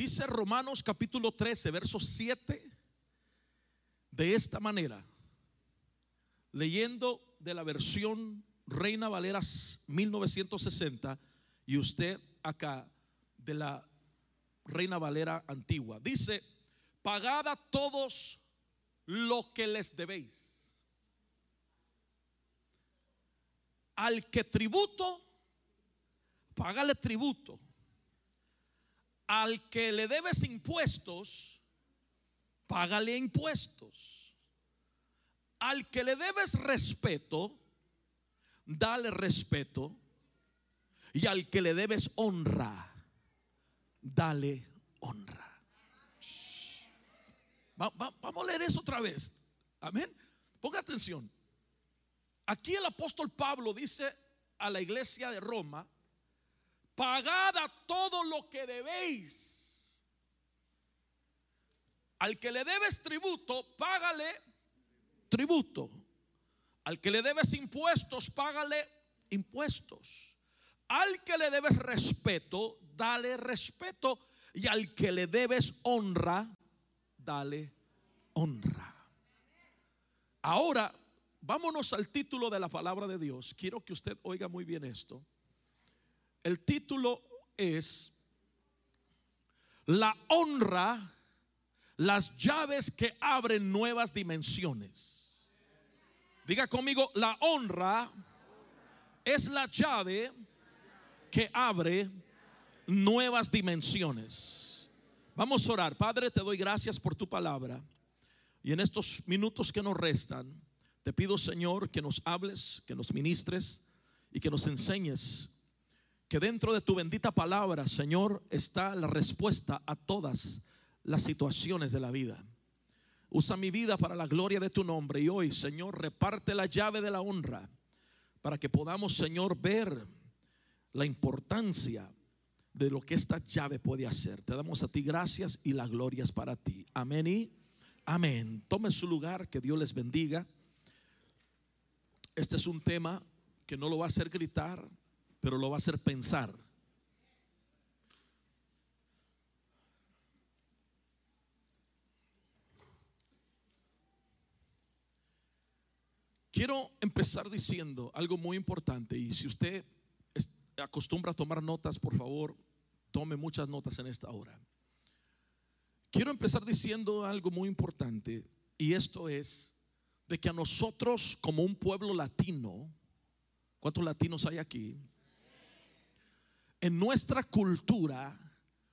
Dice Romanos capítulo 13, verso 7, de esta manera, leyendo de la versión Reina Valera 1960 y usted acá de la Reina Valera antigua. Dice, pagad a todos lo que les debéis. Al que tributo, págale tributo. Al que le debes impuestos, págale impuestos. Al que le debes respeto, dale respeto. Y al que le debes honra, dale honra. vamos a leer eso otra vez. Amén. Ponga atención. Aquí el apóstol Pablo dice a la iglesia de Roma, pagad a todo lo que debéis. Al que le debes tributo, págale tributo. Al que le debes impuestos, págale impuestos. Al que le debes respeto, dale respeto. Y al que le debes honra, dale honra. Ahora, vámonos al título de la palabra de Dios. Quiero que usted oiga muy bien esto. El título es La honra, las llaves que abren nuevas dimensiones. Diga conmigo, la honra es la llave que abre nuevas dimensiones. Vamos a orar. Padre, te doy gracias por tu palabra. Y en estos minutos que nos restan, te pido, Señor, que nos hables, que nos ministres y que nos enseñes que dentro de tu bendita palabra, Señor, está la respuesta a todas las situaciones de la vida. Usa mi vida para la gloria de tu nombre y hoy, Señor, reparte la llave de la honra para que podamos, Señor, ver la importancia de lo que esta llave puede hacer. Te damos a ti gracias y la gloria es para ti. Amén y amén. Tome su lugar, que Dios les bendiga. Este es un tema que no lo va a hacer gritar, pero lo va a hacer pensar. Quiero empezar diciendo algo muy importante y si usted acostumbra a tomar notas, por favor, tome muchas notas en esta hora. Quiero empezar diciendo algo muy importante y esto es de que a nosotros como un pueblo latino, ¿cuántos latinos hay aquí? En nuestra cultura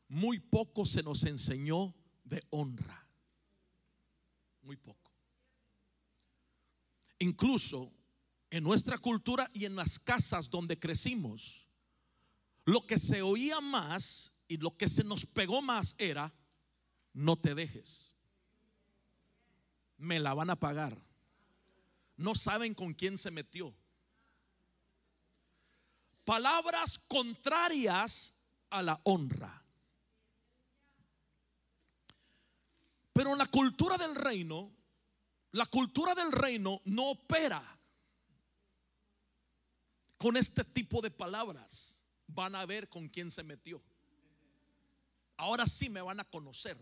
muy poco se nos enseñó de honra. Muy poco. Incluso en nuestra cultura y en las casas donde crecimos, lo que se oía más y lo que se nos pegó más era, no te dejes. Me la van a pagar. No saben con quién se metió palabras contrarias a la honra. Pero en la cultura del reino, la cultura del reino no opera con este tipo de palabras. Van a ver con quién se metió. Ahora sí me van a conocer.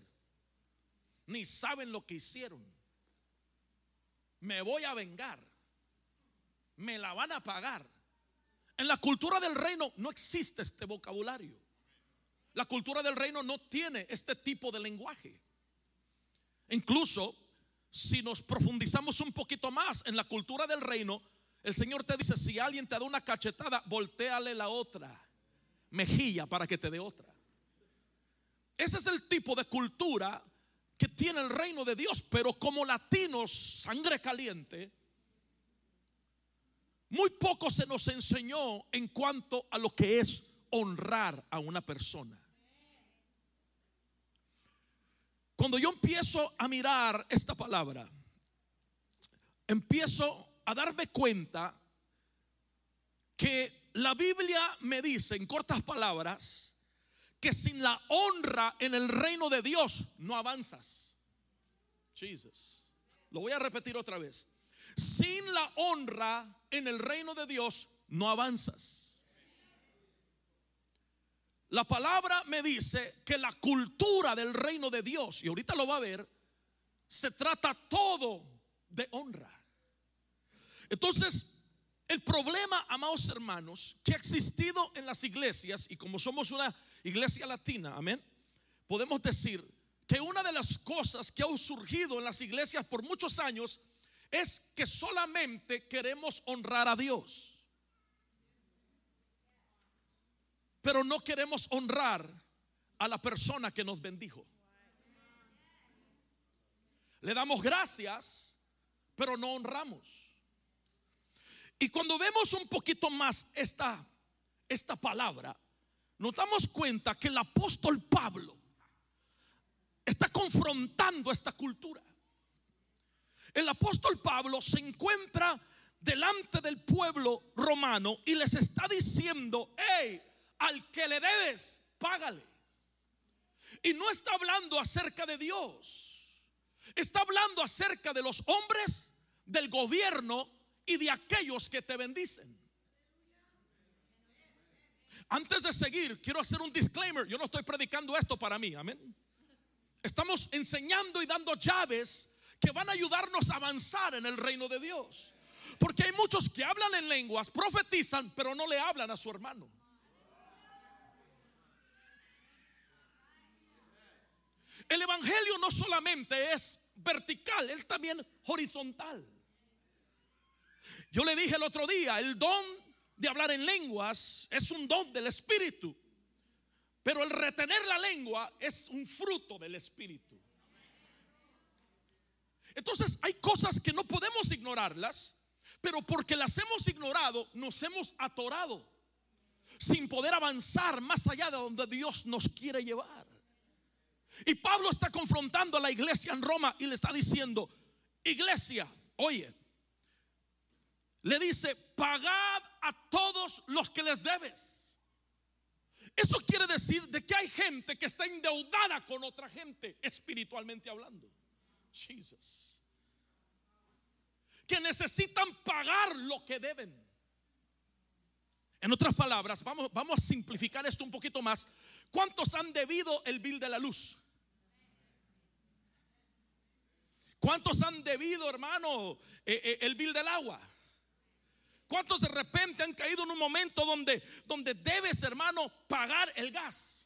Ni saben lo que hicieron. Me voy a vengar. Me la van a pagar. En la cultura del reino no existe este vocabulario. La cultura del reino no tiene este tipo de lenguaje. Incluso si nos profundizamos un poquito más en la cultura del reino, el Señor te dice, si alguien te da una cachetada, volteale la otra mejilla para que te dé otra. Ese es el tipo de cultura que tiene el reino de Dios, pero como latinos, sangre caliente, muy poco se nos enseñó en cuanto a lo que es honrar a una persona. Cuando yo empiezo a mirar esta palabra, empiezo a darme cuenta que la Biblia me dice en cortas palabras que sin la honra en el reino de Dios no avanzas. Jesus. Lo voy a repetir otra vez. Sin la honra en el reino de Dios no avanzas. la palabra me dice que la cultura del reino de Dios, y ahorita lo va a ver, se trata todo de honra. Entonces, el problema, amados hermanos, que ha existido en las iglesias, y como somos una iglesia latina, amén, podemos decir que una de las cosas que ha surgido en las iglesias por muchos años es que solamente queremos honrar a Dios. Pero no queremos honrar a la persona que nos bendijo. Le damos gracias, pero no honramos. Y cuando vemos un poquito más esta, esta palabra, nos damos cuenta que el apóstol Pablo está confrontando esta cultura. El apóstol Pablo se encuentra delante del pueblo romano y les está diciendo, hey, al que le debes, págale. Y no está hablando acerca de Dios, está hablando acerca de los hombres, del gobierno y de aquellos que te bendicen. Antes de seguir, quiero hacer un disclaimer. Yo no estoy predicando esto para mí, amén. Estamos enseñando y dando llaves que van a ayudarnos a avanzar en el reino de Dios. Porque hay muchos que hablan en lenguas, profetizan, pero no le hablan a su hermano. El Evangelio no solamente es vertical, él también horizontal. Yo le dije el otro día, el don de hablar en lenguas es un don del Espíritu. Pero el retener la lengua es un fruto del Espíritu. Entonces hay cosas que no podemos ignorarlas, pero porque las hemos ignorado, nos hemos atorado sin poder avanzar más allá de donde Dios nos quiere llevar. Y Pablo está confrontando a la iglesia en Roma y le está diciendo, iglesia, oye, le dice, pagad a todos los que les debes. Eso quiere decir de que hay gente que está endeudada con otra gente, espiritualmente hablando. Jesus. Que necesitan pagar lo que deben. En otras palabras, vamos, vamos a simplificar esto un poquito más. ¿Cuántos han debido el bill de la luz? ¿Cuántos han debido, hermano, eh, eh, el bill del agua? ¿Cuántos de repente han caído en un momento donde, donde debes, hermano, pagar el gas?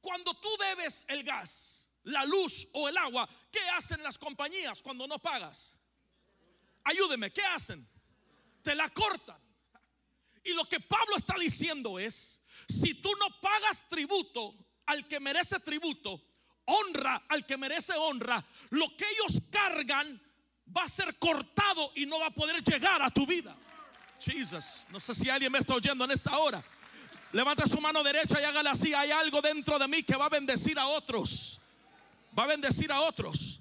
Cuando tú debes el gas, la luz o el agua, ¿qué hacen las compañías cuando no pagas? Ayúdeme, ¿qué hacen? Te la cortan. Y lo que Pablo está diciendo es, si tú no pagas tributo al que merece tributo, honra al que merece honra, lo que ellos cargan va a ser cortado y no va a poder llegar a tu vida. Jesus. No sé si alguien me está oyendo en esta hora. Levanta su mano derecha y hágale así. Hay algo dentro de mí que va a bendecir a otros. Va a bendecir a otros.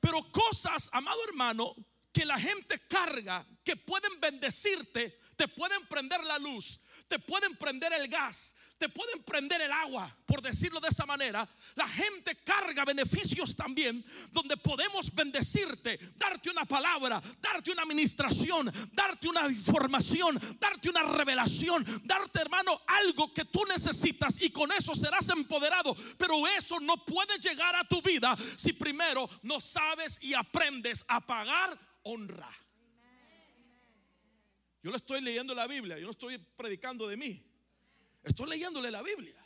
Pero cosas, amado hermano, que la gente carga, que pueden bendecirte, te pueden prender la luz, te pueden prender el gas, te pueden prender el agua, por decirlo de esa manera. La gente carga beneficios también, donde podemos bendecirte, darte una palabra, darte una administración, darte una información, darte una revelación, darte, hermano, algo que tú necesitas y con eso serás empoderado. Pero eso no puede llegar a tu vida si primero no sabes y aprendes a pagar honra. Yo le estoy leyendo la Biblia, yo no estoy predicando de mí. Estoy leyéndole la Biblia.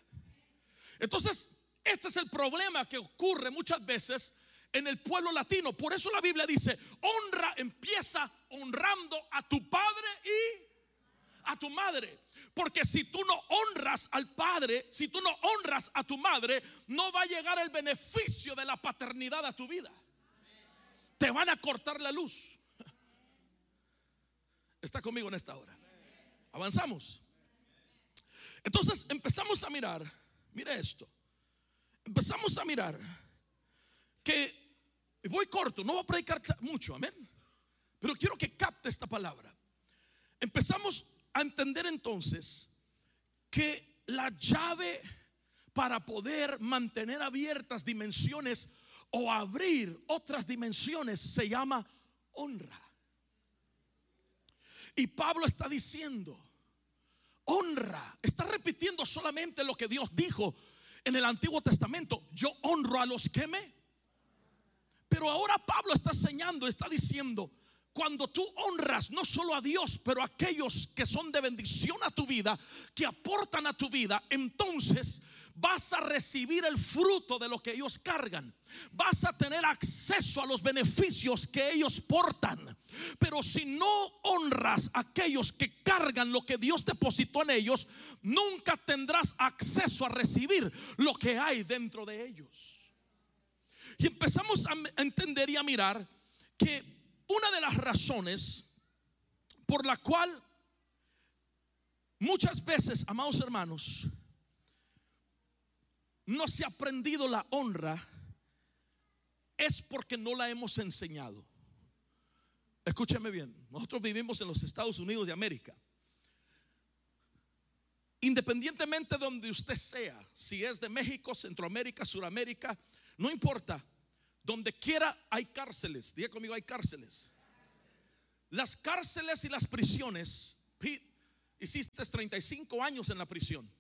Entonces, este es el problema que ocurre muchas veces en el pueblo latino. Por eso la Biblia dice, honra empieza honrando a tu padre y a tu madre. Porque si tú no honras al padre, si tú no honras a tu madre, no va a llegar el beneficio de la paternidad a tu vida. Te van a cortar la luz. Está conmigo en esta hora. Avanzamos. Entonces empezamos a mirar, mira esto, empezamos a mirar que, voy corto, no voy a predicar mucho, amén, pero quiero que capte esta palabra. Empezamos a entender entonces que la llave para poder mantener abiertas dimensiones o abrir otras dimensiones se llama honra. Y Pablo está diciendo, honra. Está repitiendo solamente lo que Dios dijo en el Antiguo Testamento. Yo honro a los que me. Pero ahora Pablo está enseñando, está diciendo, cuando tú honras no solo a Dios, pero a aquellos que son de bendición a tu vida, que aportan a tu vida, entonces vas a recibir el fruto de lo que ellos cargan. Vas a tener acceso a los beneficios que ellos portan. Pero si no honras a aquellos que cargan lo que Dios depositó en ellos, nunca tendrás acceso a recibir lo que hay dentro de ellos. Y empezamos a entender y a mirar que una de las razones por la cual muchas veces, amados hermanos, no se ha aprendido la honra es porque no la hemos enseñado. Escúcheme bien, nosotros vivimos en los Estados Unidos de América. Independientemente de donde usted sea, si es de México, Centroamérica, Suramérica, no importa, donde quiera hay cárceles. Diga conmigo, hay cárceles. Las cárceles y las prisiones, hiciste 35 años en la prisión.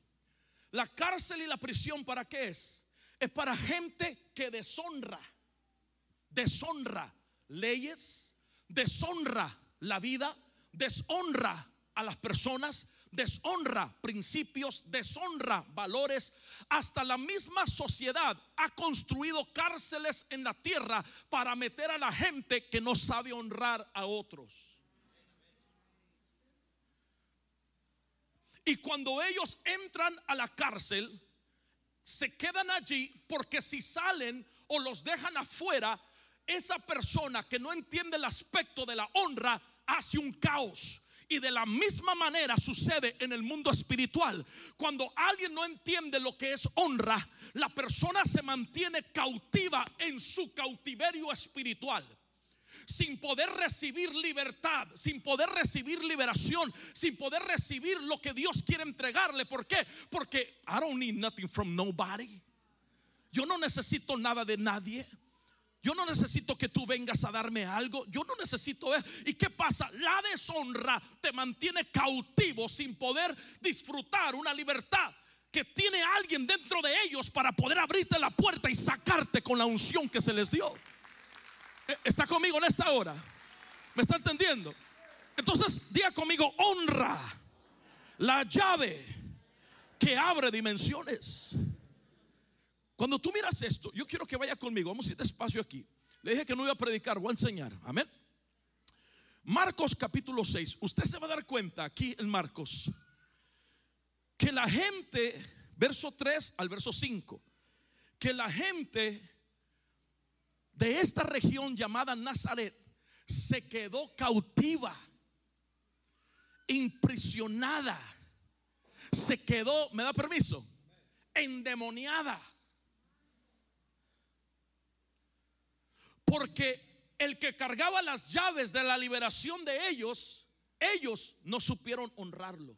La cárcel y la prisión, ¿para qué es? Es para gente que deshonra, deshonra leyes, deshonra la vida, deshonra a las personas, deshonra principios, deshonra valores. Hasta la misma sociedad ha construido cárceles en la tierra para meter a la gente que no sabe honrar a otros. Y cuando ellos entran a la cárcel, se quedan allí porque si salen o los dejan afuera, esa persona que no entiende el aspecto de la honra hace un caos y de la misma manera sucede en el mundo espiritual. Cuando alguien no entiende lo que es honra, la persona se mantiene cautiva en su cautiverio espiritual sin poder recibir libertad, sin poder recibir liberación, sin poder recibir lo que Dios quiere entregarle. ¿Por qué? Porque I don't need nothing from nobody. Yo no necesito nada de nadie. Yo no necesito que tú vengas a darme algo. Yo no necesito. ¿Y qué pasa? La deshonra te mantiene cautivo sin poder disfrutar una libertad que tiene alguien dentro de ellos para poder abrirte la puerta y sacarte con la unción que se les dio. ¿E-, ¿Está conmigo en esta hora? ¿Me está entendiendo? Entonces, diga conmigo, honra la llave que abre dimensiones. Cuando tú miras esto, yo quiero que vaya conmigo. Vamos a ir despacio aquí. Le dije que no iba a predicar, voy a enseñar. Amén. Marcos capítulo 6. Usted se va a dar cuenta aquí en Marcos que la gente, verso 3 al verso 5, que la gente de esta región llamada Nazaret se quedó cautiva, impresionada, se quedó, ¿me da permiso? Endemoniada Porque el que cargaba las llaves de la liberación de ellos, ellos no supieron honrarlo.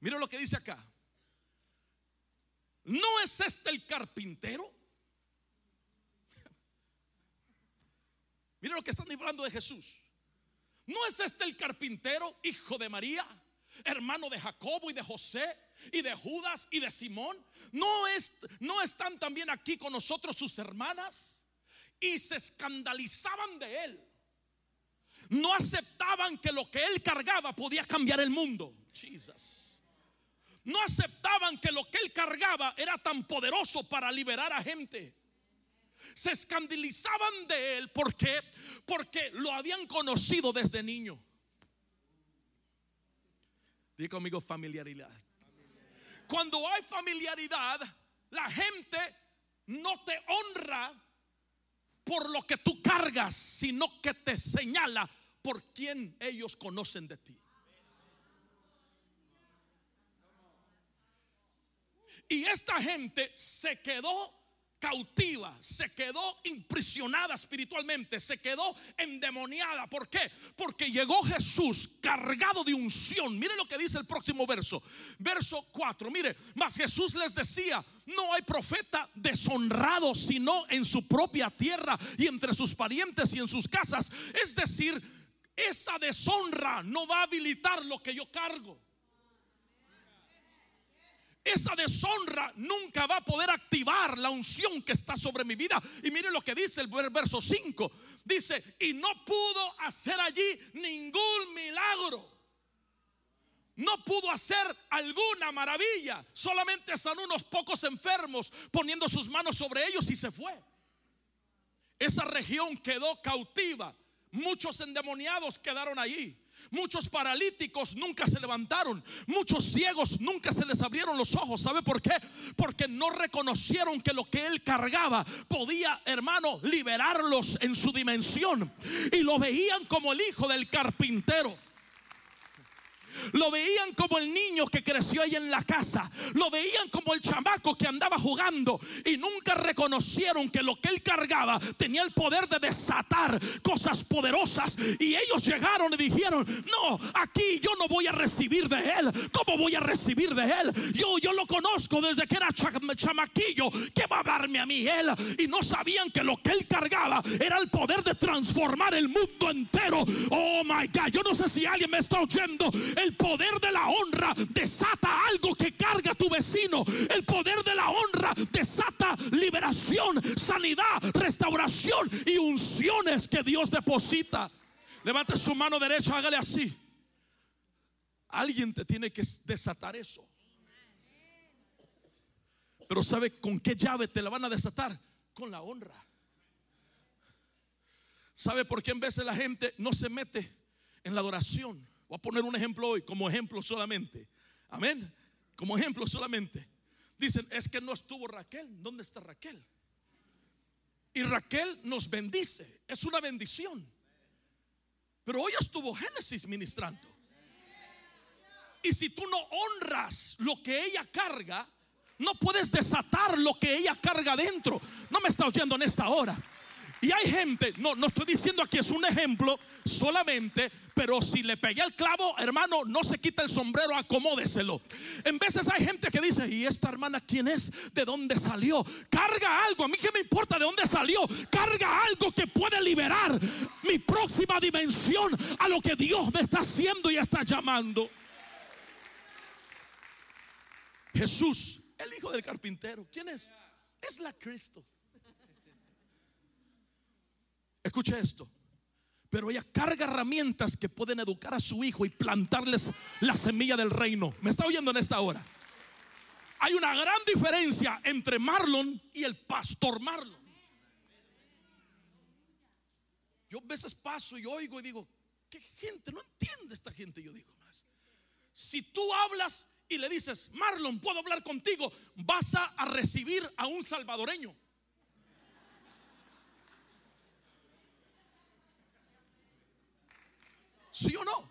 Mira lo que dice acá. ¿No es este el carpintero? Mira lo que están hablando de Jesús. ¿No es este el carpintero, hijo de María, hermano de Jacobo y de José y de Judas y de Simón? ¿No, es, ¿No están también aquí con nosotros sus hermanas? Y se escandalizaban de él. No aceptaban que lo que él cargaba podía cambiar el mundo. Jesus. No aceptaban que lo que él cargaba era tan poderoso para liberar a gente. Se escandalizaban de él porque porque lo habían conocido desde niño. Diga conmigo familiaridad. Cuando hay familiaridad, la gente no te honra por lo que tú cargas, sino que te señala por quien ellos conocen de ti. Y esta gente se quedó cautiva, se quedó impresionada espiritualmente, se quedó endemoniada. ¿Por qué? Porque llegó Jesús cargado de unción. Mire lo que dice el próximo verso, verso 4. Mire, mas Jesús les decía, no hay profeta deshonrado sino en su propia tierra y entre sus parientes y en sus casas. Es decir, esa deshonra no va a habilitar lo que yo cargo. Esa deshonra nunca va a poder activar la unción que está sobre mi vida. Y mire lo que dice el verso 5. Dice, y no pudo hacer allí ningún milagro. No pudo hacer alguna maravilla. Solamente sanó unos pocos enfermos poniendo sus manos sobre ellos y se fue. Esa región quedó cautiva. Muchos endemoniados quedaron allí. Muchos paralíticos nunca se levantaron. Muchos ciegos nunca se les abrieron los ojos. ¿Sabe por qué? Porque no reconocieron que lo que él cargaba podía, hermano, liberarlos en su dimensión. Y lo veían como el hijo del carpintero. Lo veían como el niño que creció ahí en la casa. Lo veían como el chamaco que andaba jugando. Y nunca reconocieron que lo que él cargaba tenía el poder de desatar cosas poderosas. Y ellos llegaron y dijeron, no, aquí yo no voy a recibir de él. ¿Cómo voy a recibir de él? Yo, yo lo conozco desde que era chamaquillo. ¿Qué va a darme a mí él? Y no sabían que lo que él cargaba era el poder de transformar el mundo entero. Oh my God, yo no sé si alguien me está oyendo. Poder de la honra desata algo que carga tu vecino. El poder de la honra desata liberación, sanidad, restauración y unciones que Dios deposita. Levante su mano derecha, hágale así. Alguien te tiene que desatar eso. Pero ¿sabe con qué llave te la van a desatar? Con la honra. ¿Sabe por qué en veces la gente no se mete en la adoración? Voy a poner un ejemplo hoy, como ejemplo solamente. Amén. Como ejemplo solamente. Dicen, es que no estuvo Raquel. ¿Dónde está Raquel? Y Raquel nos bendice. Es una bendición. Pero hoy estuvo Génesis ministrando. Y si tú no honras lo que ella carga, no puedes desatar lo que ella carga dentro. No me está oyendo en esta hora. Y hay gente, no, no estoy diciendo aquí es un ejemplo solamente, pero si le pegué el clavo, hermano, no se quita el sombrero, acomódeselo. En veces hay gente que dice, ¿y esta hermana quién es? ¿De dónde salió? Carga algo, a mí que me importa de dónde salió. Carga algo que puede liberar mi próxima dimensión a lo que Dios me está haciendo y está llamando. Jesús, el hijo del carpintero, ¿quién es? Es la Cristo. Escuche esto. Pero ella carga herramientas que pueden educar a su hijo y plantarles la semilla del reino. ¿Me está oyendo en esta hora? Hay una gran diferencia entre Marlon y el pastor Marlon. Yo a veces paso y oigo y digo, ¿qué gente? No entiende esta gente. Yo digo más. Si tú hablas y le dices, Marlon, puedo hablar contigo, vas a recibir a un salvadoreño. ¿Sí o no?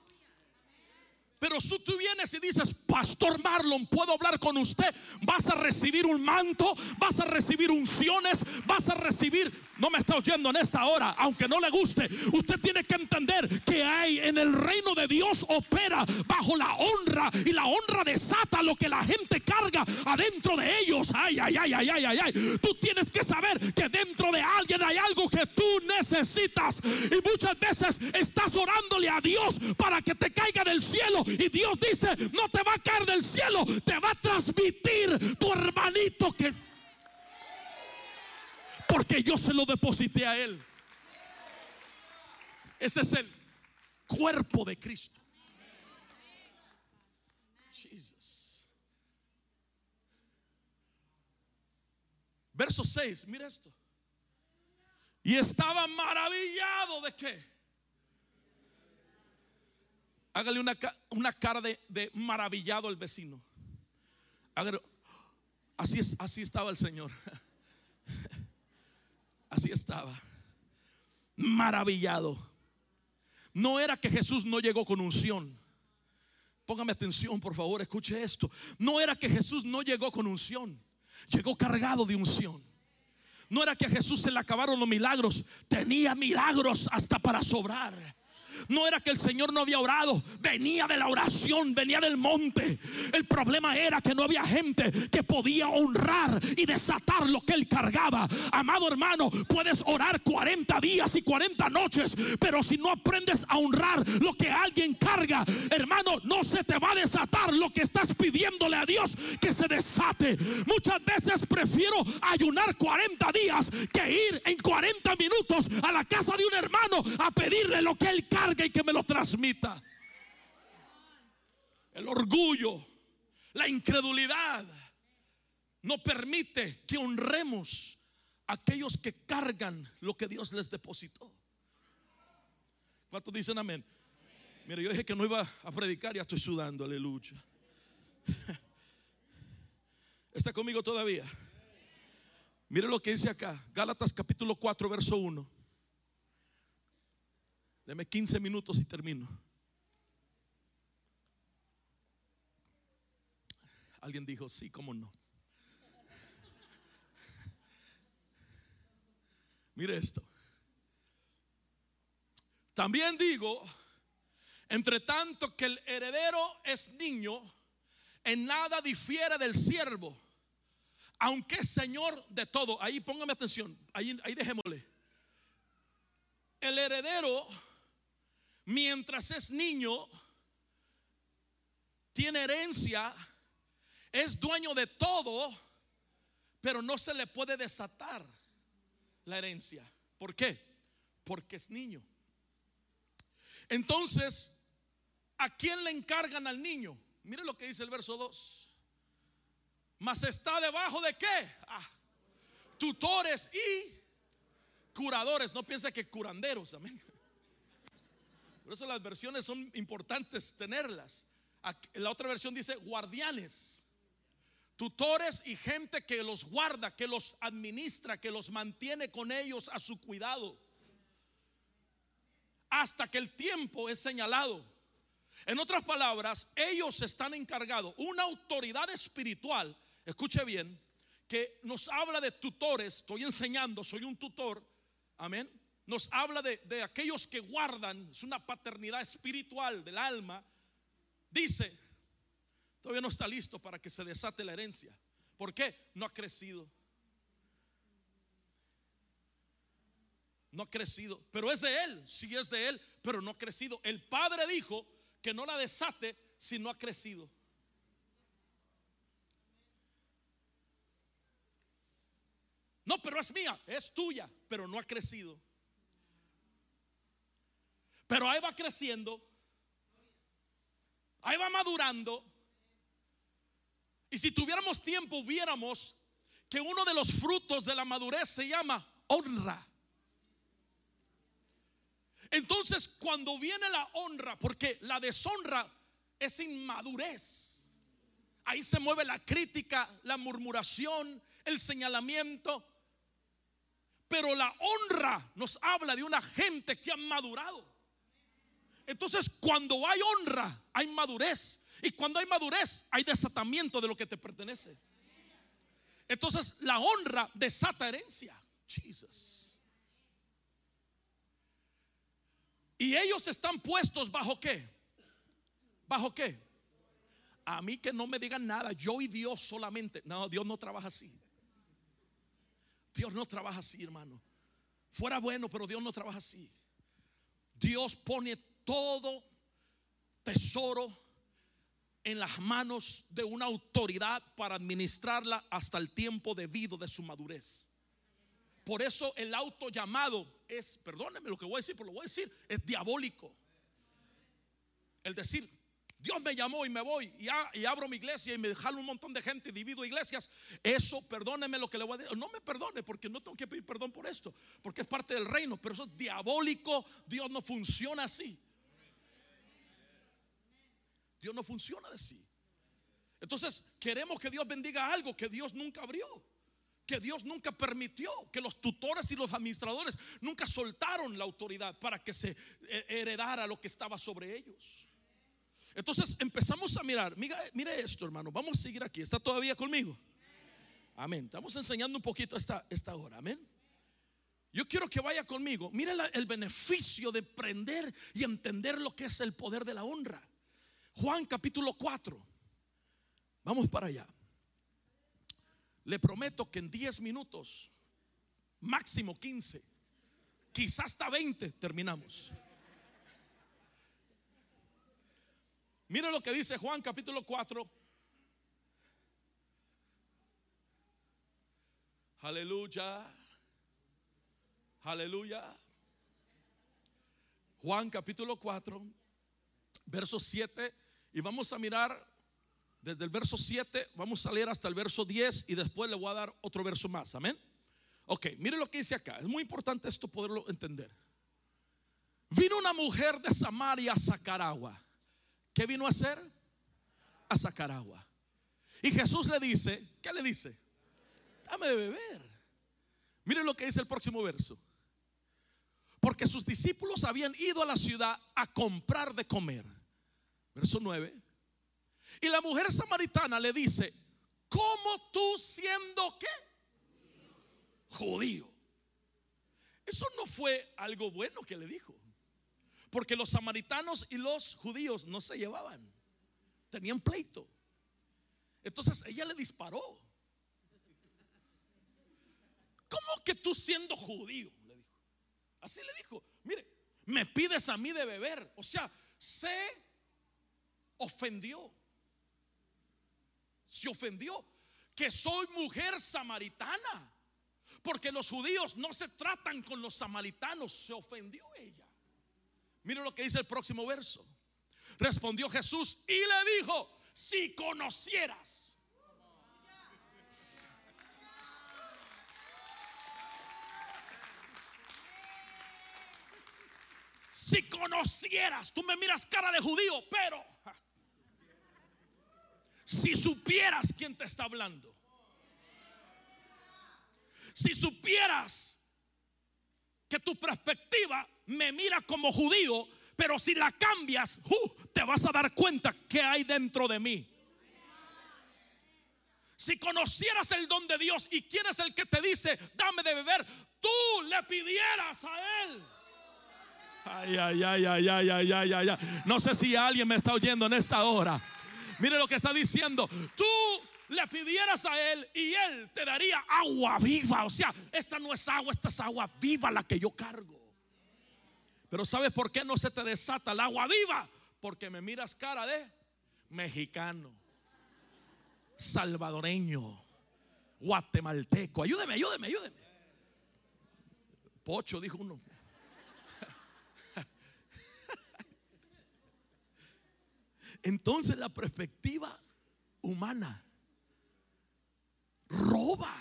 Pero si tú vienes y dices, Pastor Marlon, puedo hablar con usted, vas a recibir un manto, vas a recibir unciones, vas a recibir, no me está oyendo en esta hora, aunque no le guste, usted tiene que entender que hay en el reino de Dios opera bajo la honra y la honra desata lo que la gente carga adentro de ellos. Ay, ay, ay, ay, ay, ay, ay. Tú tienes que saber que dentro de alguien hay algo que tú necesitas y muchas veces estás orándole a Dios para que te caiga del cielo y Dios dice, no te va a caer del cielo, te va a transmitir tu hermanito que... Porque yo se lo deposité a él. Ese es el cuerpo de Cristo. Jesus. Verso 6, mira esto. Y estaba maravillado de qué? Hágale una, una cara de, maravillado al vecino. así, es, así estaba el Señor. Así estaba. Maravillado. No era que Jesús no llegó con unción. Póngame atención, por favor, escuche esto. No era que Jesús no llegó con unción. Llegó cargado de unción. No era que a Jesús se le acabaron los milagros. Tenía milagros hasta para sobrar. No era que el Señor no había orado, venía de la oración, venía del monte. El problema era que no había gente que podía honrar y desatar lo que él cargaba. Amado hermano, puedes orar 40 días y 40 noches, pero si no aprendes a honrar lo que alguien carga, hermano, no se te va a desatar lo que estás pidiéndole a Dios que se desate. Muchas veces prefiero ayunar 40 días que ir en 40 minutos a la casa de un hermano a pedirle lo que él carga y que me lo transmita. El orgullo, la incredulidad no permite que honremos a aquellos que cargan lo que Dios les depositó. ¿Cuántos dicen amén? Mire, yo dije que no iba a predicar, ya estoy sudando, aleluya. ¿Está conmigo todavía? Mire lo que dice acá, Gálatas capítulo 4, verso 1. Deme 15 minutos y termino. Alguien dijo, sí, cómo no. Mire esto. También digo, entre tanto que el heredero es niño, en nada difiere del siervo, aunque es señor de todo. Ahí póngame atención, ahí, ahí dejémosle. El heredero, mientras es niño, tiene herencia, es dueño de todo, pero no se le puede desatar la herencia. ¿Por qué? Porque es niño. Entonces, ¿a quién le encargan al niño? Mire lo que dice el verso 2. Mas está debajo de qué? Ah, tutores y curadores. No piensa que curanderos, amén. Por eso las versiones son importantes tenerlas. La otra versión dice guardianes, tutores y gente que los guarda, que los administra, que los mantiene con ellos a su cuidado. Hasta que el tiempo es señalado. En otras palabras, ellos están encargados, una autoridad espiritual, escuche bien, que nos habla de tutores, estoy enseñando, soy un tutor, amén. Nos habla de, de aquellos que guardan, es una paternidad espiritual del alma. Dice, todavía no está listo para que se desate la herencia. ¿Por qué? No ha crecido. No ha crecido, pero es de él, sí es de él, pero no ha crecido. El padre dijo, que no la desate si no ha crecido. No, pero es mía, es tuya, pero no ha crecido. Pero ahí va creciendo, ahí va madurando. Y si tuviéramos tiempo, viéramos que uno de los frutos de la madurez se llama honra. Entonces, cuando viene la honra, porque la deshonra es inmadurez, ahí se mueve la crítica, la murmuración, el señalamiento. Pero la honra nos habla de una gente que ha madurado. Entonces, cuando hay honra, hay madurez. Y cuando hay madurez, hay desatamiento de lo que te pertenece. Entonces, la honra desata herencia. Jesus. Y ellos están puestos bajo qué? ¿Bajo qué? A mí que no me digan nada, yo y Dios solamente. No, Dios no trabaja así. Dios no trabaja así, hermano. Fuera bueno, pero Dios no trabaja así. Dios pone todo tesoro en las manos de una autoridad para administrarla hasta el tiempo debido de su madurez. Por eso el auto llamado es, perdónenme lo que voy a decir, pero lo voy a decir, es diabólico. El decir, Dios me llamó y me voy y, abro mi iglesia y me jalo un montón de gente y divido iglesias. Eso, perdóneme lo que le voy a decir. No me perdone porque no tengo que pedir perdón por esto, porque es parte del reino, pero eso es diabólico. Dios no funciona así. Dios no funciona así. Entonces, queremos que Dios bendiga algo que Dios nunca abrió que Dios nunca permitió, que los tutores y los administradores nunca soltaron la autoridad para que se eh, heredara lo que estaba sobre ellos. Entonces empezamos a mirar, mire, esto hermano, vamos a seguir aquí, ¿está todavía conmigo? Amén, estamos enseñando un poquito esta, esta hora, amén. Yo quiero que vaya conmigo. Mire el beneficio de prender y entender lo que es el poder de la honra. Juan capítulo 4. Vamos para allá. Le prometo que en 10 minutos, máximo 15, quizás hasta 20, terminamos. Mire lo que dice Juan capítulo 4. Aleluya. Aleluya. Juan capítulo 4, verso 7. Y vamos a mirar desde el verso 7, vamos a leer hasta el verso 10 y después le voy a dar otro verso más. Amén. Ok, mire lo que dice acá. Es muy importante esto poderlo entender. Vino una mujer de Samaria a sacar agua. ¿Qué vino a hacer? A sacar agua. Y Jesús le dice, ¿qué le dice? Dame de beber. Mire lo que dice el próximo verso. Porque sus discípulos habían ido a la ciudad a comprar de comer. Verso 9. Y la mujer samaritana le dice, ¿cómo tú siendo qué? Judío. Eso no fue algo bueno que le dijo. Porque los samaritanos y los judíos no se llevaban. Tenían pleito. Entonces ella le disparó. ¿Cómo que tú siendo judío? Le dijo. Así le dijo. Mire, me pides a mí de beber. O sea, se ofendió. Se ofendió. Que soy mujer samaritana. Porque los judíos no se tratan con los samaritanos. Se ofendió ella. Mire lo que dice el próximo verso. Respondió Jesús y le dijo, si conocieras. Si conocieras, tú me miras cara de judío, pero si supieras quién te está hablando. Si supieras que tu perspectiva me mira como judío, pero si la cambias, uh, te vas a dar cuenta que hay dentro de mí. Si conocieras el don de Dios y quién es el que te dice, dame de beber, tú le pidieras a Él. Ay, ay, ay, ay, ay, ay, ay, ay. No sé si alguien me está oyendo en esta hora. Mire lo que está diciendo. Tú le pidieras a Él y Él te daría agua viva. O sea, esta no es agua, esta es agua viva la que yo cargo. Pero ¿sabes por qué no se te desata el agua viva? Porque me miras cara de mexicano, salvadoreño, guatemalteco. Ayúdeme, ayúdeme, ayúdeme. Pocho, dijo uno. Entonces la perspectiva humana roba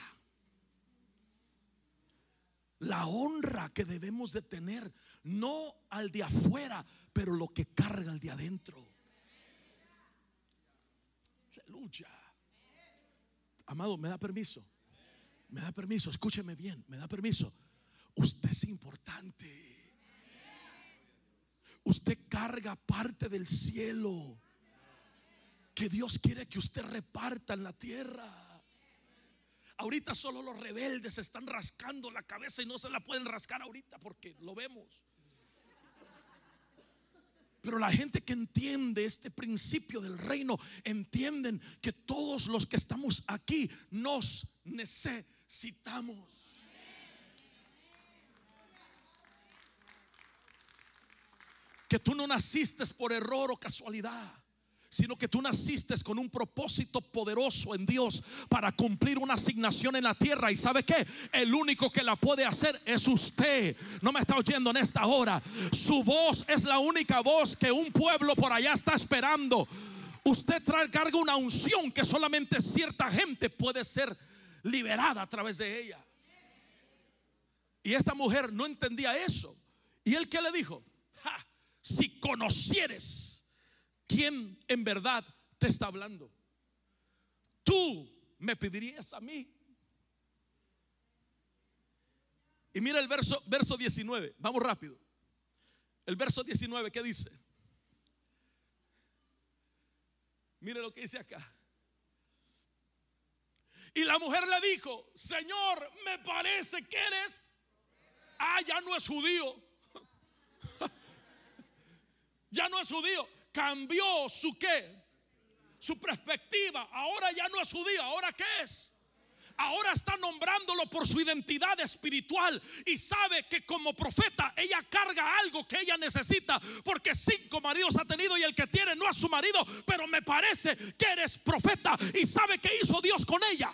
la honra que debemos de tener, no al de afuera, pero lo que carga al de adentro. Aleluya. Amado, ¿me da permiso? ¿Me da permiso? Escúcheme bien, ¿me da permiso? Usted es importante. Usted carga parte del cielo que Dios quiere que usted reparta en la tierra. Ahorita solo los rebeldes están rascando la cabeza y no se la pueden rascar ahorita porque lo vemos. Pero la gente que entiende este principio del reino, entienden que todos los que estamos aquí nos necesitamos. Que tú no naciste por error o casualidad sino que tú naciste con un propósito poderoso en Dios para cumplir una asignación en la tierra. ¿Y sabe qué? El único que la puede hacer es usted. No me está oyendo en esta hora. Su voz es la única voz que un pueblo por allá está esperando. Usted trae carga una unción que solamente cierta gente puede ser liberada a través de ella. Y esta mujer no entendía eso. ¿Y él qué le dijo? Si conocieres quién en verdad te está hablando. Tú me pedirías a mí. Y mira el verso, verso 19, vamos rápido. El verso 19, ¿qué dice? Mire lo que dice acá. Y la mujer le dijo, Señor, me parece que eres Ah, ya no es judío. ya no es judío. Cambió su qué? Su perspectiva. Ahora ya no es judío. ¿Ahora qué es? ahora está nombrándolo por su identidad espiritual y sabe que como profeta ella carga algo que ella necesita porque cinco maridos ha tenido y el que tiene no es su marido, pero me parece que eres profeta y sabe que hizo Dios con ella.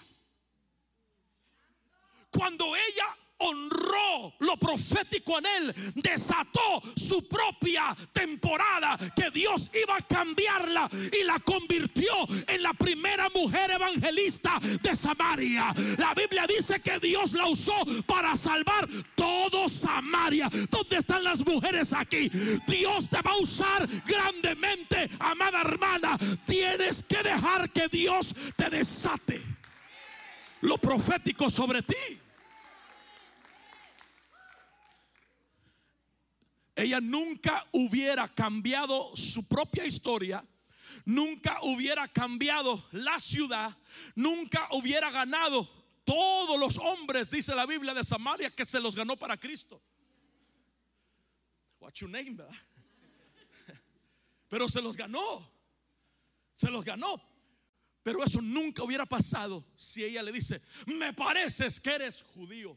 Cuando ella honró lo profético en él, desató su propia temporada que Dios iba a cambiarla y la convirtió en la primera mujer evangelista de Samaria. La Biblia dice que Dios la usó para salvar todo Samaria. ¿Dónde están las mujeres aquí? Dios te va a usar grandemente, amada hermana. Tienes que dejar que Dios te desate lo profético sobre ti. Ella nunca hubiera cambiado su propia historia, nunca hubiera cambiado la ciudad, nunca hubiera ganado todos los hombres, dice la Biblia de Samaria, que se los ganó para Cristo. What your name, ¿verdad? Pero se los ganó, se los ganó. Pero eso nunca hubiera pasado si ella le dice, me pareces que eres judío.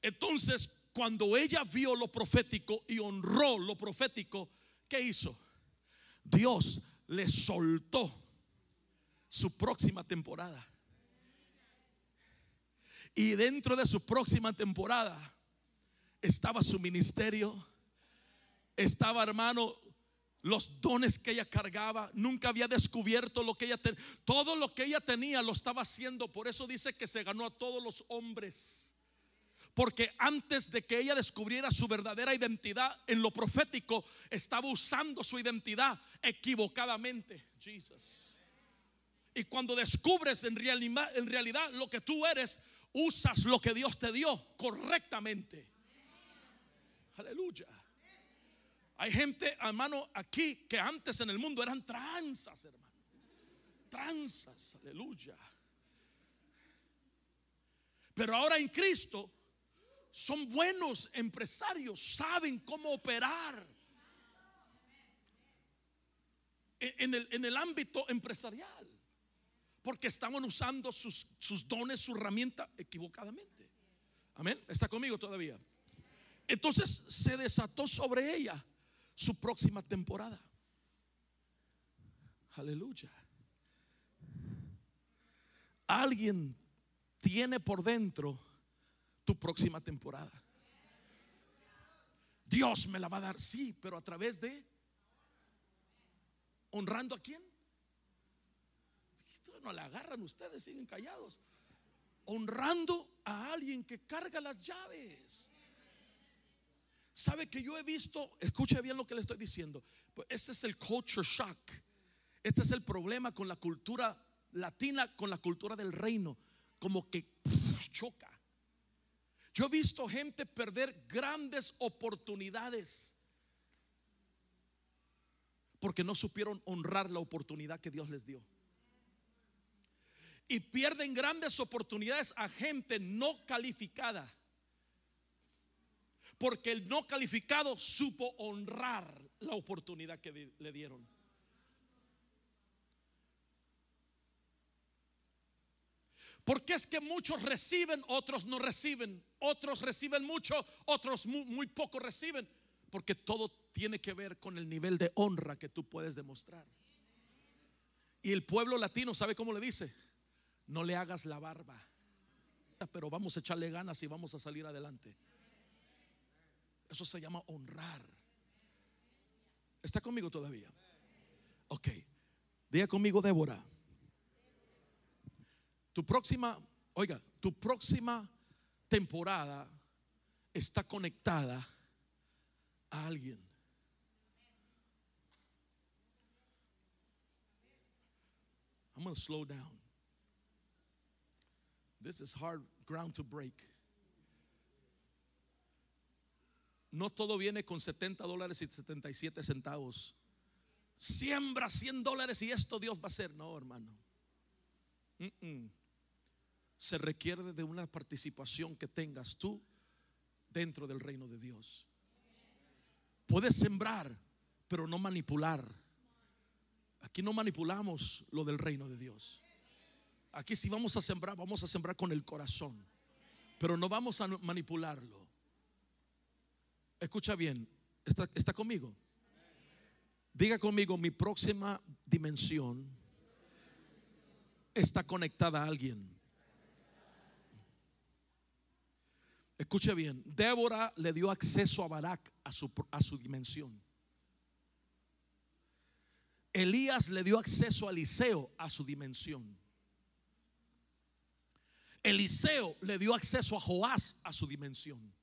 Entonces, cuando ella vio lo profético y honró lo profético, ¿qué hizo? Dios le soltó su próxima temporada. Y dentro de su próxima temporada estaba su ministerio, estaba hermano los dones que ella cargaba, nunca había descubierto lo que ella tenía, todo lo que ella tenía lo estaba haciendo, por eso dice que se ganó a todos los hombres. Porque antes de que ella descubriera su verdadera identidad en lo profético, estaba usando su identidad equivocadamente. Jesus. Y cuando descubres en en realidad lo que tú eres, usas lo que Dios te dio correctamente. Aleluya. Hay gente, hermano, aquí que antes en el mundo eran tranzas, hermano. Tranzas, aleluya. Pero ahora en Cristo son buenos empresarios, saben cómo operar en el, ámbito empresarial, porque estaban usando sus, sus dones, su herramienta equivocadamente. Amén, está conmigo todavía. Entonces se desató sobre ella su próxima temporada. Aleluya. Alguien tiene por dentro tu próxima temporada. Dios me la va a dar, sí, pero a través de honrando a quién. No la agarran ustedes, siguen callados. Honrando a alguien que carga las llaves. Sabe que yo he visto, escuche bien lo que le estoy diciendo. Pues este es el culture shock. Este es el problema con la cultura latina, con la cultura del reino. Como que choca. Yo he visto gente perder grandes oportunidades porque no supieron honrar la oportunidad que Dios les dio. Y pierden grandes oportunidades a gente no calificada. Porque el no calificado supo honrar la oportunidad que le dieron. Porque es que muchos reciben, otros no reciben. Otros reciben mucho, otros muy, poco reciben. Porque todo tiene que ver con el nivel de honra que tú puedes demostrar. Y el pueblo latino, ¿sabe cómo le dice? No le hagas la barba. Pero vamos a echarle ganas y vamos a salir adelante. Eso se llama honrar. ¿Está conmigo todavía? Ok. Diga conmigo, Débora. Tu próxima, oiga, tu próxima temporada está conectada a alguien. I'm going to slow down. This is hard ground to break. No todo viene con 70 dólares y 77 centavos. Siembra 100 dólares y esto Dios va a hacer. No, hermano. Se requiere de una participación que tengas tú dentro del reino de Dios. Puedes sembrar, pero no manipular. Aquí no manipulamos lo del reino de Dios. Aquí si vamos a sembrar, vamos a sembrar con el corazón, pero no vamos a manipularlo. Escucha bien, ¿está, está conmigo? Diga conmigo, mi próxima dimensión está conectada a alguien. Escuche bien, Débora le dio acceso a Barak a su, a su dimensión. Elías le dio acceso a Eliseo a su dimensión. Eliseo le dio acceso a Joás a su dimensión.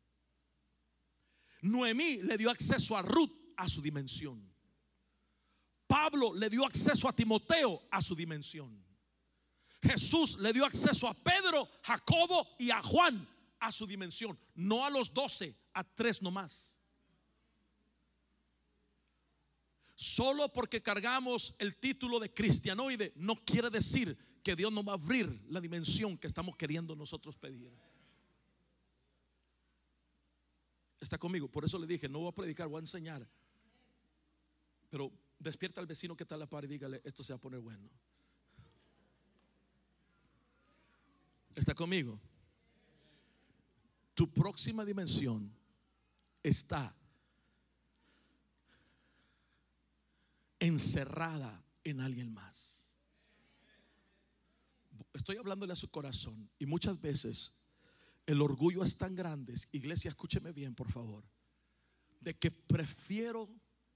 Noemí le dio acceso a Ruth a su dimensión. Pablo le dio acceso a Timoteo a su dimensión. Jesús le dio acceso a Pedro, Jacobo y a Juan a su dimensión. No a los doce, a tres nomás. Solo porque cargamos el título de cristianoide no quiere decir que Dios no va a abrir la dimensión que estamos queriendo nosotros pedir. Está conmigo, por eso le dije, no voy a predicar, voy a enseñar. Pero despierta al vecino que está a la par y dígale, esto se va a poner bueno. ¿Está conmigo? Tu próxima dimensión está encerrada en alguien más. Estoy hablándole a su corazón y muchas veces el orgullo es tan grande, iglesia, escúcheme bien, por favor, de que prefiero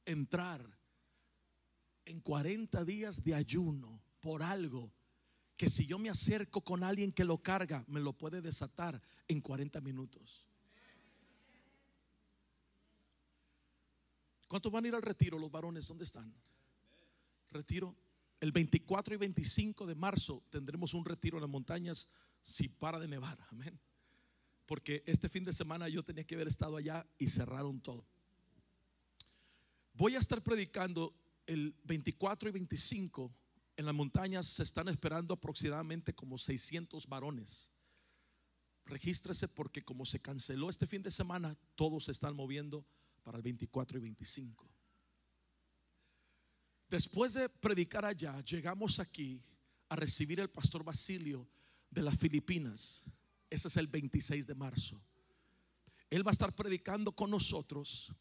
entrar en 40 días de ayuno por algo que si yo me acerco con alguien que lo carga, me lo puede desatar en 40 minutos. ¿Cuántos van a ir al retiro los varones? ¿Dónde están? Retiro. El 24 y 25 de marzo tendremos un retiro en las montañas si para de nevar. Amén. Porque este fin de semana yo tenía que haber estado allá y cerraron todo. Voy a estar predicando el 24 y 25 en las montañas se están esperando aproximadamente como 600 varones. Regístrese porque como se canceló este fin de semana, todos se están moviendo para el 24 y 25. Después de predicar allá, llegamos aquí a recibir el pastor Basilio de las Filipinas. Ese es el 26 de marzo. Él va a estar predicando con nosotros.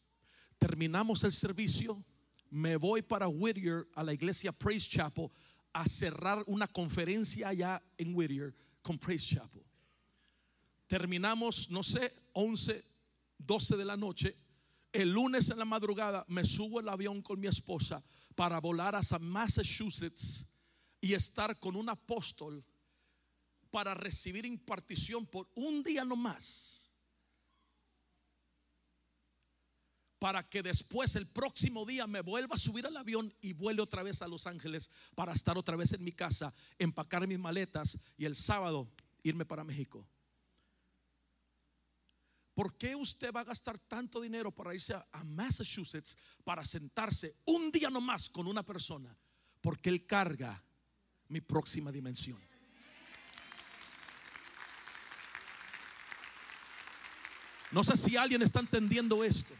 Terminamos el servicio me voy para Whittier a la iglesia Praise Chapel a cerrar una conferencia allá en Whittier con Praise Chapel. Terminamos, no sé, 11, 12 de la noche. El lunes en la madrugada me subo el avión con mi esposa para volar hasta Massachusetts y estar con un apóstol para recibir impartición por un día nomás para que después el próximo día me vuelva a subir al avión y vuele otra vez a Los Ángeles para estar otra vez en mi casa, empacar mis maletas y el sábado irme para México. ¿Por qué usted va a gastar tanto dinero para irse a, Massachusetts para sentarse un día nomás con una persona? Porque Él carga mi próxima dimensión. No sé si alguien está entendiendo esto.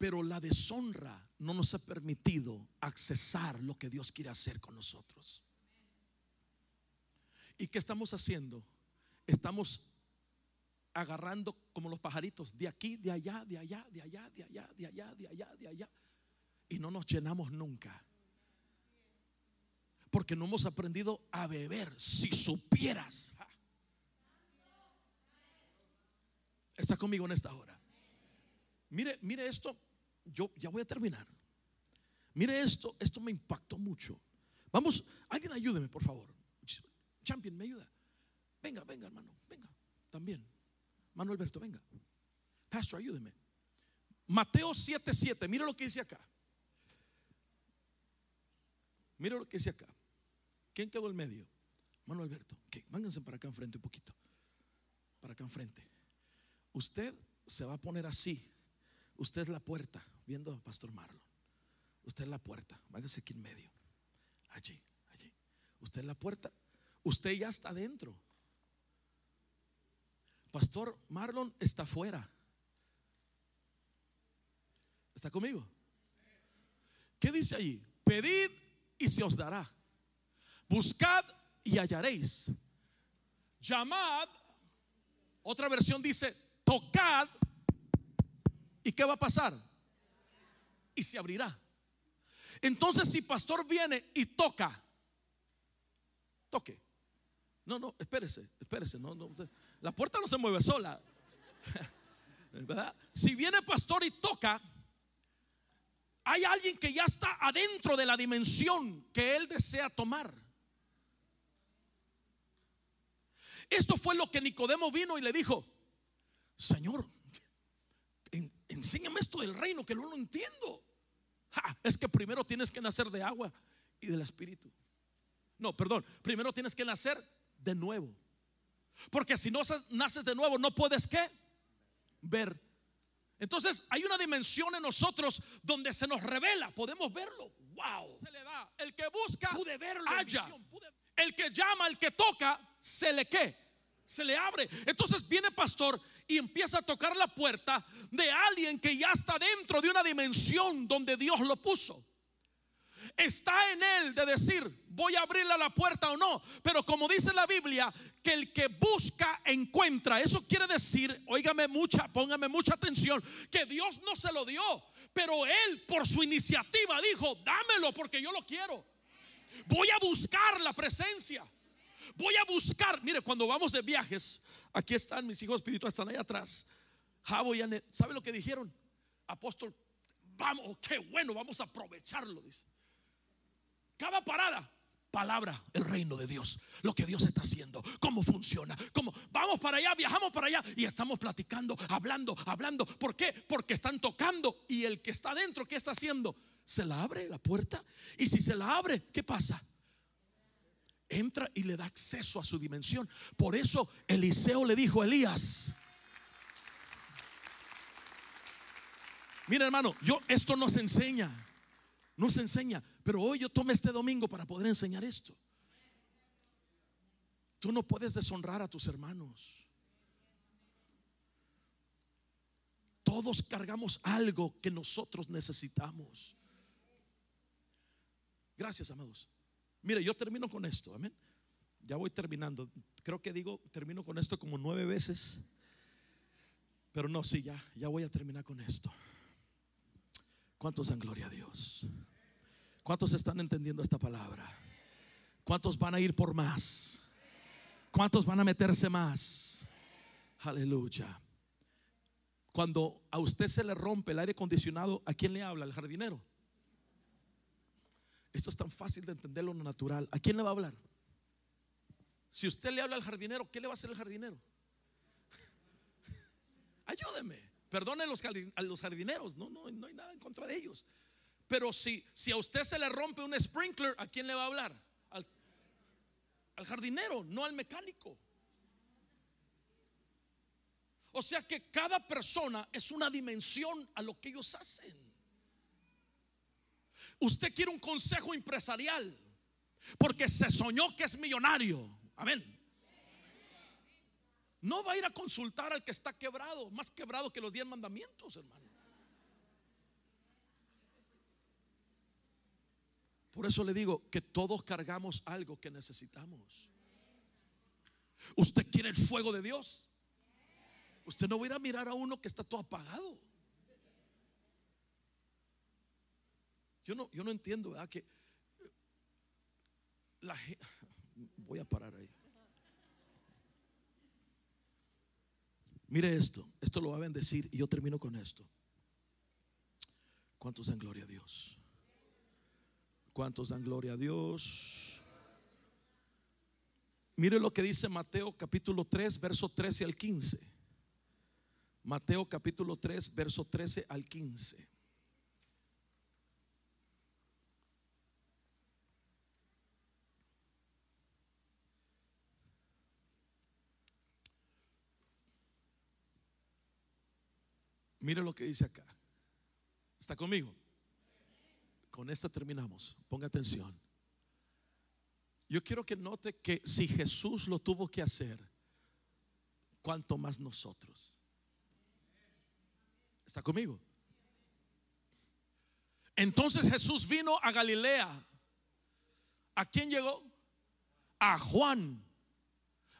Pero la deshonra no nos ha permitido accesar lo que Dios quiere hacer con nosotros. ¿Y qué estamos haciendo? Estamos agarrando como los pajaritos, de aquí, de allá, de allá, de allá, de allá, de allá, de allá, de allá. Y no nos llenamos nunca. Porque no hemos aprendido a beber. Si supieras. Está conmigo en esta hora. Mire, mire esto yo ya voy a terminar. Mire esto, esto me impactó mucho. Vamos, alguien ayúdeme, por favor. Champion, me ayuda. Venga, venga, hermano, venga. También. Mano Alberto, venga. Pastor, ayúdeme. Mateo 7:7, mire lo que dice acá. Mire lo que dice acá. ¿Quién quedó en medio? Mano Alberto. Ok, Vánganse para acá enfrente un poquito. Para acá enfrente. Usted se va a poner así Usted es la puerta, viendo a Pastor Marlon. Usted es la puerta, váyase aquí en medio. Allí, allí. Usted en la puerta, usted ya está dentro. Pastor Marlon está fuera. ¿Está conmigo? ¿Qué dice allí? Pedid y se os dará. Buscad y hallaréis. Llamad. Otra versión dice, tocad. ¿Y qué va a pasar? Y se abrirá. Entonces si pastor viene y toca, toque. No, no, espérese, espérese. No, no, la puerta no se mueve sola. ¿Verdad? Si viene pastor y toca, hay alguien que ya está adentro de la dimensión que él desea tomar. Esto fue lo que Nicodemo vino y le dijo, Señor, enséñame esto del reino que no lo entiendo. es que primero tienes que nacer de agua y del espíritu. No, perdón, primero tienes que nacer de nuevo. Porque si no naces de nuevo, no puedes qué? Ver. Entonces hay una dimensión en nosotros donde se nos revela, podemos verlo. Wow. Se le da. El que busca, pude verlo. El que llama, el que toca, se le qué? Se le abre. Entonces viene pastor y empieza a tocar la puerta de alguien que ya está dentro de una dimensión donde Dios lo puso. Está en él de decir, voy a abrirle la puerta o no. Pero como dice la Biblia, que el que busca encuentra. Eso quiere decir, óigame mucha, póngame mucha atención, que Dios no se lo dio, pero él por su iniciativa dijo, dámelo porque yo lo quiero. Voy a buscar la presencia. Voy a buscar, mire, cuando vamos de viajes, aquí están mis hijos espirituales, están ahí atrás. Javo y Anet, ¿sabe lo que dijeron? Apóstol, vamos, qué bueno, vamos a aprovecharlo, dice. Cada parada, palabra, el reino de Dios, lo que Dios está haciendo, cómo funciona, cómo vamos para allá, viajamos para allá y estamos platicando, hablando, hablando. ¿Por qué? Porque están tocando y el que está dentro, ¿qué está haciendo? Se la abre la puerta y si se la abre, ¿qué pasa? Entra y le da acceso a su dimensión. Por eso Eliseo le dijo a Elías, mira hermano, yo esto nos enseña, nos enseña. Pero hoy yo tomé este domingo para poder enseñar esto. Tú no puedes deshonrar a tus hermanos. Todos cargamos algo que nosotros necesitamos. Gracias, amados. Mire, yo termino con esto, amén. Ya voy terminando. Creo que digo, termino con esto como nueve veces. Pero no, sí, ya, ya voy a terminar con esto. ¿Cuántos dan gloria a Dios? ¿Cuántos están entendiendo esta palabra? ¿Cuántos van a ir por más? ¿Cuántos van a meterse más? Aleluya. Cuando a usted se le rompe el aire acondicionado, ¿a quién le habla? ¿Al jardinero? Esto es tan fácil de entender lo natural. ¿A quién le va a hablar? Si usted le habla al jardinero, ¿qué le va a hacer el jardinero? Ayúdeme. Perdone a los jardineros. No, no, no hay nada en contra de ellos. Pero si, si a usted se le rompe un sprinkler, ¿a quién le va a hablar? Al, al jardinero, no al mecánico. O sea que cada persona es una dimensión a lo que ellos hacen. Usted quiere un consejo empresarial porque se soñó que es millonario. Amén. No va a ir a consultar al que está quebrado, más quebrado que los diez mandamientos, hermano. Por eso le digo que todos cargamos algo que necesitamos. ¿Usted quiere el fuego de Dios? Usted no va a ir a mirar a uno que está todo apagado. Yo no, yo no entiendo, ¿verdad? Que la voy a parar ahí. Mire esto, esto lo va a bendecir y yo termino con esto. ¿Cuántos en gloria a Dios? ¿Cuántos dan gloria a Dios? Mire lo que dice Mateo capítulo 3, verso 13 al 15. Mateo capítulo 3, verso 13 al 15. Mire lo que dice acá. ¿Está conmigo? Con esta terminamos. Ponga atención. Yo quiero que note que si Jesús lo tuvo que hacer, ¿cuánto más nosotros? ¿Está conmigo? Entonces Jesús vino a Galilea. ¿A quién llegó? A Juan,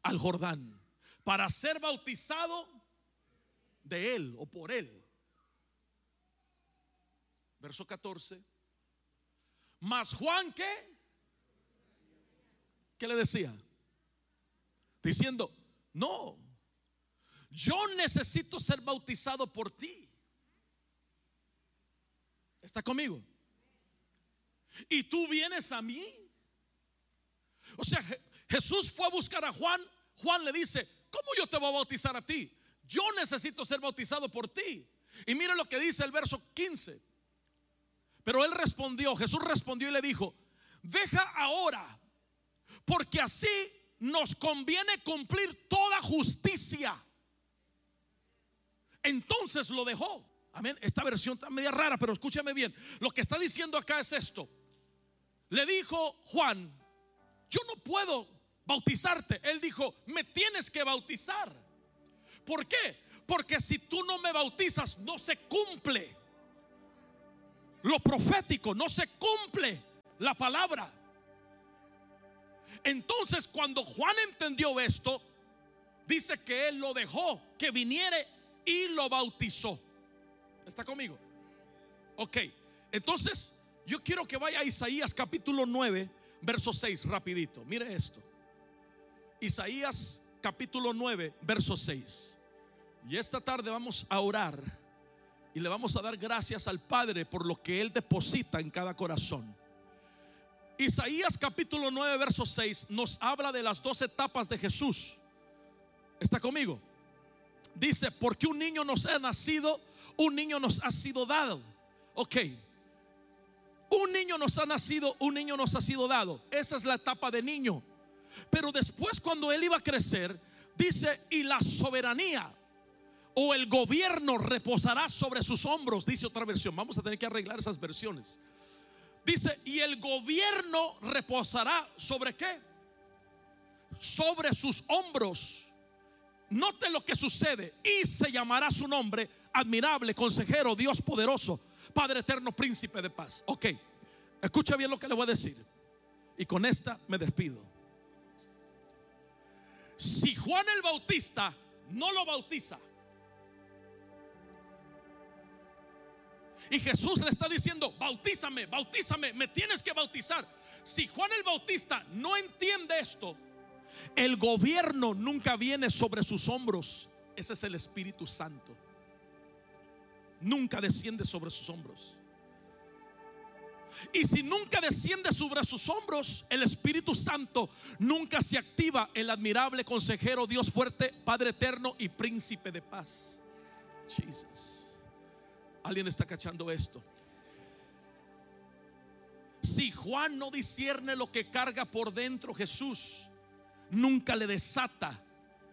al Jordán, para ser bautizado de él o por él. Verso 14. Mas Juan, ¿qué? ¿Qué le decía? Diciendo, no, yo necesito ser bautizado por ti. ¿Está conmigo? Y tú vienes a mí. O sea, Jesús fue a buscar a Juan. Juan le dice, ¿cómo yo te voy a bautizar a ti? Yo necesito ser bautizado por ti. Y mire lo que dice el verso 15. Pero él respondió, Jesús respondió y le dijo, deja ahora, porque así nos conviene cumplir toda justicia. Entonces lo dejó. Amén. Esta versión está media rara, pero escúchame bien. Lo que está diciendo acá es esto. Le dijo Juan, yo no puedo bautizarte. Él dijo, me tienes que bautizar. ¿Por qué? Porque si tú no me bautizas, no se cumple lo profético, no se cumple la palabra. Entonces, cuando Juan entendió esto, dice que él lo dejó, que viniere y lo bautizó. ¿Está conmigo? Ok, entonces yo quiero que vaya a Isaías capítulo 9, verso 6, rapidito. Mire esto. Isaías capítulo 9, verso 6. Y esta tarde vamos a orar y le vamos a dar gracias al Padre por lo que Él deposita en cada corazón. Isaías capítulo 9, verso 6 nos habla de las dos etapas de Jesús. ¿Está conmigo? Dice, porque un niño nos ha nacido, un niño nos ha sido dado. Ok. Un niño nos ha nacido, un niño nos ha sido dado. Esa es la etapa de niño. Pero después cuando él iba a crecer, dice, y la soberanía o el gobierno reposará sobre sus hombros, dice otra versión. Vamos a tener que arreglar esas versiones. Dice, y el gobierno reposará sobre qué? Sobre sus hombros. Note lo que sucede. Y se llamará su nombre admirable, consejero, Dios poderoso, Padre eterno, príncipe de paz. Ok, escucha bien lo que le voy a decir. Y con esta me despido. Si Juan el Bautista no lo bautiza, Y Jesús le está diciendo, bautízame, bautízame, me tienes que bautizar. Si Juan el Bautista no entiende esto, el gobierno nunca viene sobre sus hombros. Ese es el Espíritu Santo. Nunca desciende sobre sus hombros. Y si nunca desciende sobre sus hombros, el Espíritu Santo nunca se activa el admirable consejero, Dios fuerte, Padre eterno y príncipe de paz. Jesus. Alguien está cachando esto. Si Juan no discierne lo que carga por dentro Jesús, nunca le desata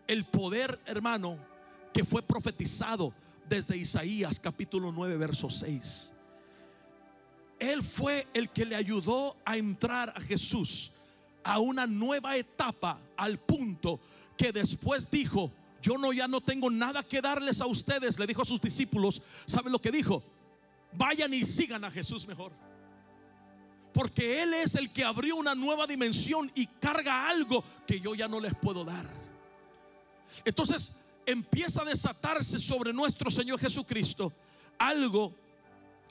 el poder, hermano, que fue profetizado desde Isaías capítulo 9, verso 6. Él fue el que le ayudó a entrar a Jesús a una nueva etapa al punto que después dijo, yo no ya no tengo nada que darles a ustedes, le dijo a sus discípulos. ¿Saben lo que dijo? Vayan y sigan a Jesús mejor. Porque Él es el que abrió una nueva dimensión y carga algo que yo ya no les puedo dar. Entonces empieza a desatarse sobre nuestro Señor Jesucristo algo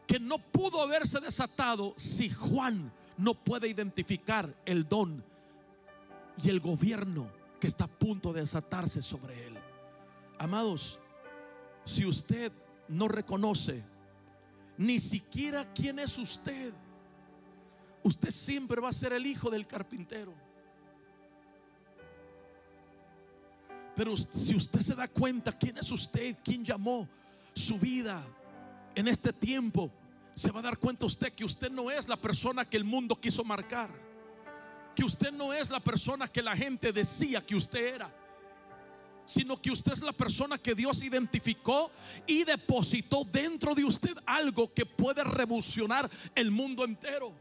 que no pudo haberse desatado si Juan no puede identificar el don y el gobierno que está a punto de desatarse sobre él. Amados, si usted no reconoce ni siquiera quién es usted, usted siempre va a ser el hijo del carpintero. Pero si usted se da cuenta quién es usted, quién llamó su vida en este tiempo, se va a dar cuenta usted que usted no es la persona que el mundo quiso marcar que usted no es la persona que la gente decía que usted era, sino que usted es la persona que Dios identificó y depositó dentro de usted algo que puede revolucionar el mundo entero.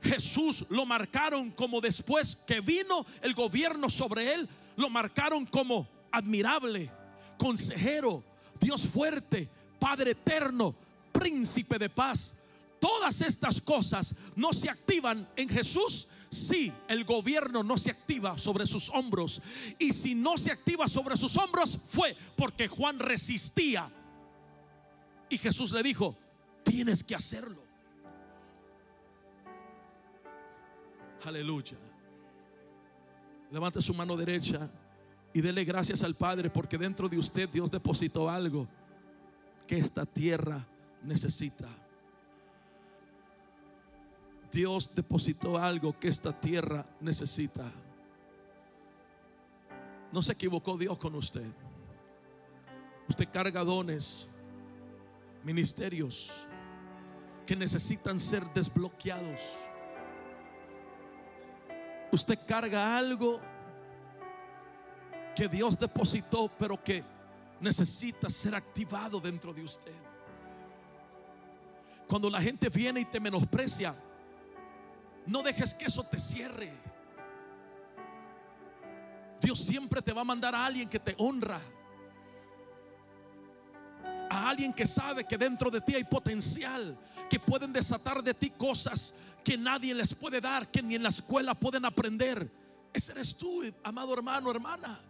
Jesús lo marcaron como después que vino el gobierno sobre él, lo marcaron como admirable, consejero, Dios fuerte, Padre eterno, príncipe de paz. Todas estas cosas no se activan en Jesús si el gobierno no se activa sobre sus hombros. Y si no se activa sobre sus hombros fue porque Juan resistía. Y Jesús le dijo, tienes que hacerlo. Aleluya. Levante su mano derecha y dele gracias al Padre porque dentro de usted Dios depositó algo que esta tierra necesita. Dios depositó algo que esta tierra necesita. No se equivocó Dios con usted. Usted carga dones, ministerios que necesitan ser desbloqueados. Usted carga algo que Dios depositó, pero que necesita ser activado dentro de usted. Cuando la gente viene y te menosprecia, no dejes que eso te cierre. Dios siempre te va a mandar a alguien que te honra. A alguien que sabe que dentro de ti hay potencial, que pueden desatar de ti cosas que nadie les puede dar, que ni en la escuela pueden aprender. Ese eres tú, amado hermano, hermana.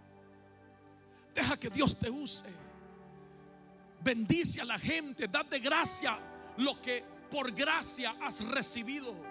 Deja que Dios te use. Bendice a la gente, date gracia lo que por gracia has recibido.